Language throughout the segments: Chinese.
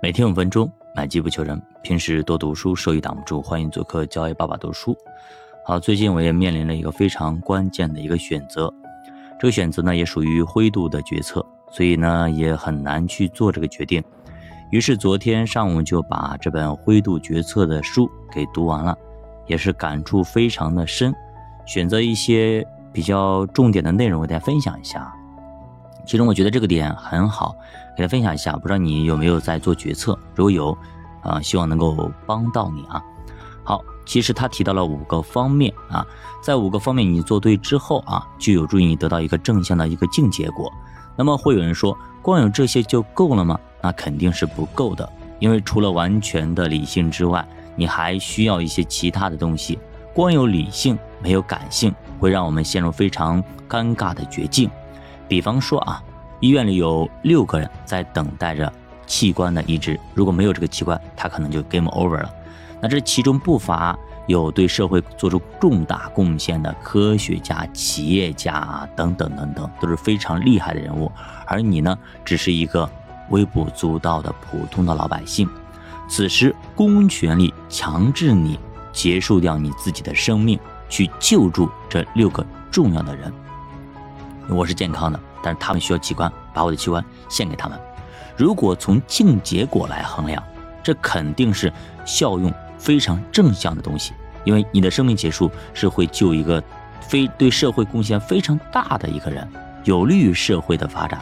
每天五分钟，买机不求人。平时多读书，收益挡不住。欢迎做客教 A 爸爸读书。好，最近我也面临了一个非常关键的一个选择，这个选择呢也属于灰度的决策，所以呢也很难去做这个决定。于是昨天上午就把这本《灰度决策》的书给读完了，也是感触非常的深。选择一些比较重点的内容，给大家分享一下。其中我觉得这个点很好，给大家分享一下。不知道你有没有在做决策？如果有，啊，希望能够帮到你啊。好，其实他提到了五个方面啊，在五个方面你做对之后啊，就有助于你得到一个正向的一个净结果。那么会有人说，光有这些就够了吗？那肯定是不够的，因为除了完全的理性之外，你还需要一些其他的东西。光有理性没有感性，会让我们陷入非常尴尬的绝境。比方说啊，医院里有六个人在等待着器官的移植，如果没有这个器官，他可能就 game over 了。那这其中不乏有对社会做出重大贡献的科学家、企业家等等等等，都是非常厉害的人物。而你呢，只是一个微不足道的普通的老百姓。此时，公权力强制你结束掉你自己的生命，去救助这六个重要的人。我是健康的，但是他们需要器官，把我的器官献给他们。如果从净结果来衡量，这肯定是效用非常正向的东西，因为你的生命结束是会救一个非对社会贡献非常大的一个人，有利于社会的发展。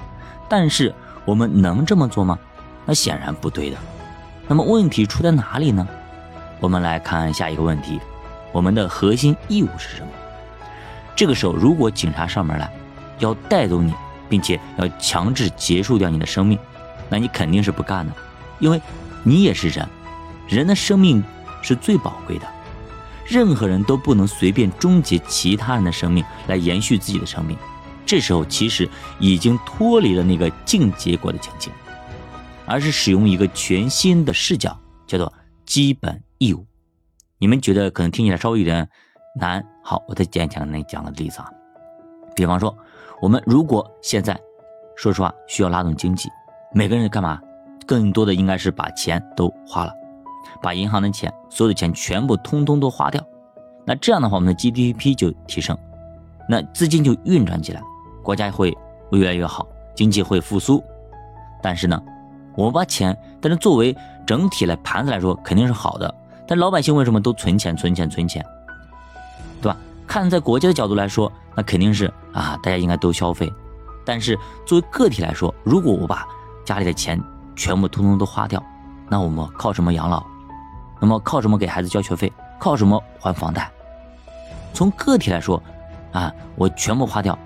但是我们能这么做吗？那显然不对的。那么问题出在哪里呢？我们来看下一个问题：我们的核心义务是什么？这个时候，如果警察上门来，要带走你，并且要强制结束掉你的生命，那你肯定是不干的，因为你也是人，人的生命是最宝贵的，任何人都不能随便终结其他人的生命来延续自己的生命。这时候其实已经脱离了那个净结果的情境，而是使用一个全新的视角，叫做基本义务。你们觉得可能听起来稍微有点难，好，我再讲讲那讲的例子啊，比方说。我们如果现在，说实话，需要拉动经济，每个人干嘛？更多的应该是把钱都花了，把银行的钱，所有的钱全部通通都花掉。那这样的话，我们的 GDP 就提升，那资金就运转起来，国家会越来越好，经济会复苏。但是呢，我们把钱，但是作为整体来盘子来说肯定是好的，但老百姓为什么都存钱、存钱、存钱，对吧？看在国家的角度来说。那肯定是啊，大家应该都消费，但是作为个体来说，如果我把家里的钱全部通通都花掉，那我们靠什么养老？那么靠什么给孩子交学费？靠什么还房贷？从个体来说，啊，我全部花掉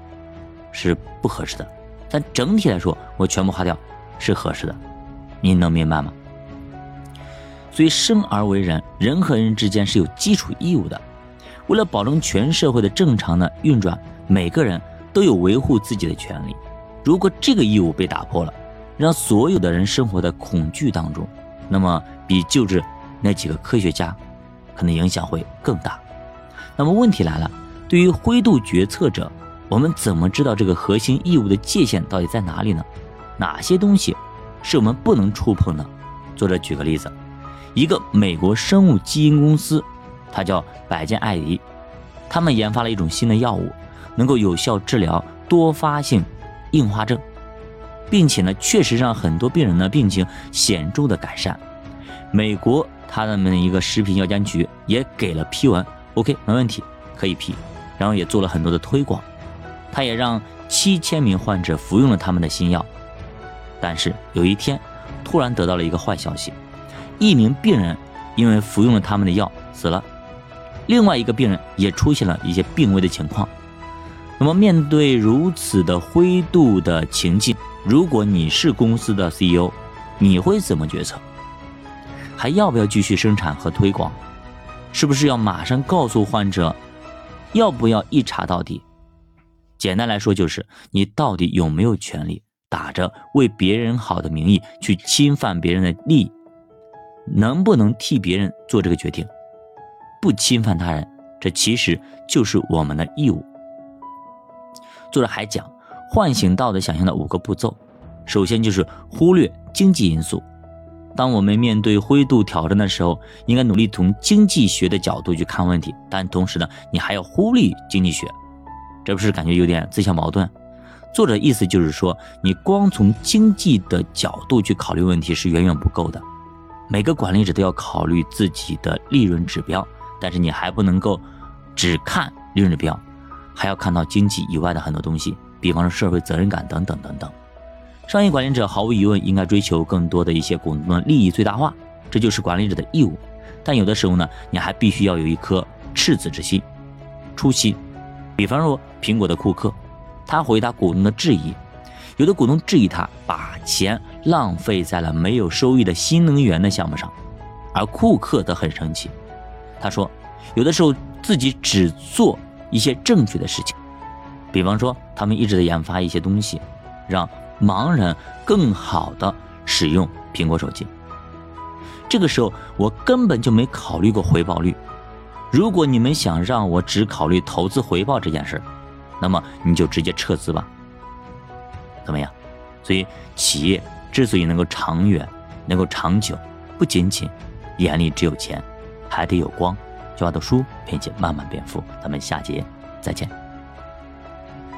是不合适的，但整体来说，我全部花掉是合适的，您能明白吗？所以生而为人，人和人之间是有基础义务的。为了保证全社会的正常的运转，每个人都有维护自己的权利。如果这个义务被打破了，让所有的人生活在恐惧当中，那么比救治那几个科学家，可能影响会更大。那么问题来了，对于灰度决策者，我们怎么知道这个核心义务的界限到底在哪里呢？哪些东西是我们不能触碰的？作者举个例子，一个美国生物基因公司。它叫百健艾迪，他们研发了一种新的药物，能够有效治疗多发性硬化症，并且呢，确实让很多病人的病情显著的改善。美国他们的一个食品药监局也给了批文，OK，没问题，可以批，然后也做了很多的推广。他也让七千名患者服用了他们的新药，但是有一天，突然得到了一个坏消息，一名病人因为服用了他们的药死了。另外一个病人也出现了一些病危的情况。那么，面对如此的灰度的情境，如果你是公司的 CEO，你会怎么决策？还要不要继续生产和推广？是不是要马上告诉患者？要不要一查到底？简单来说，就是你到底有没有权利打着为别人好的名义去侵犯别人的利益？能不能替别人做这个决定？不侵犯他人，这其实就是我们的义务。作者还讲，唤醒道德想象的五个步骤，首先就是忽略经济因素，当我们面对灰度挑战的时候，应该努力从经济学的角度去看问题，但同时呢，你还要忽略经济学，这不是感觉有点自相矛盾？作者意思就是说，你光从经济的角度去考虑问题是远远不够的。每个管理者都要考虑自己的利润指标，但是你还不能够只看利润指标，还要看到经济以外的很多东西，比方说社会责任感等等等等。商业管理者毫无疑问应该追求更多的一些股东的利益最大化，这就是管理者的义务。但有的时候呢，你还必须要有一颗赤子之心、初心。比方说苹果的库克，他回答股东的质疑，有的股东质疑他把钱浪费在了没有收益的新能源的项目上，而库克则很生气，他说，有的时候自己只做一些正确的事情，比方说他们一直在研发一些东西，让。盲人更好的使用苹果手机。这个时候我根本就没考虑过回报率。如果你们想让我只考虑投资回报这件事那么你就直接撤资吧。怎么样？所以企业之所以能够长远、能够长久，不仅仅眼里只有钱，还得有光。就要读书，并且慢慢变富。咱们下节再见。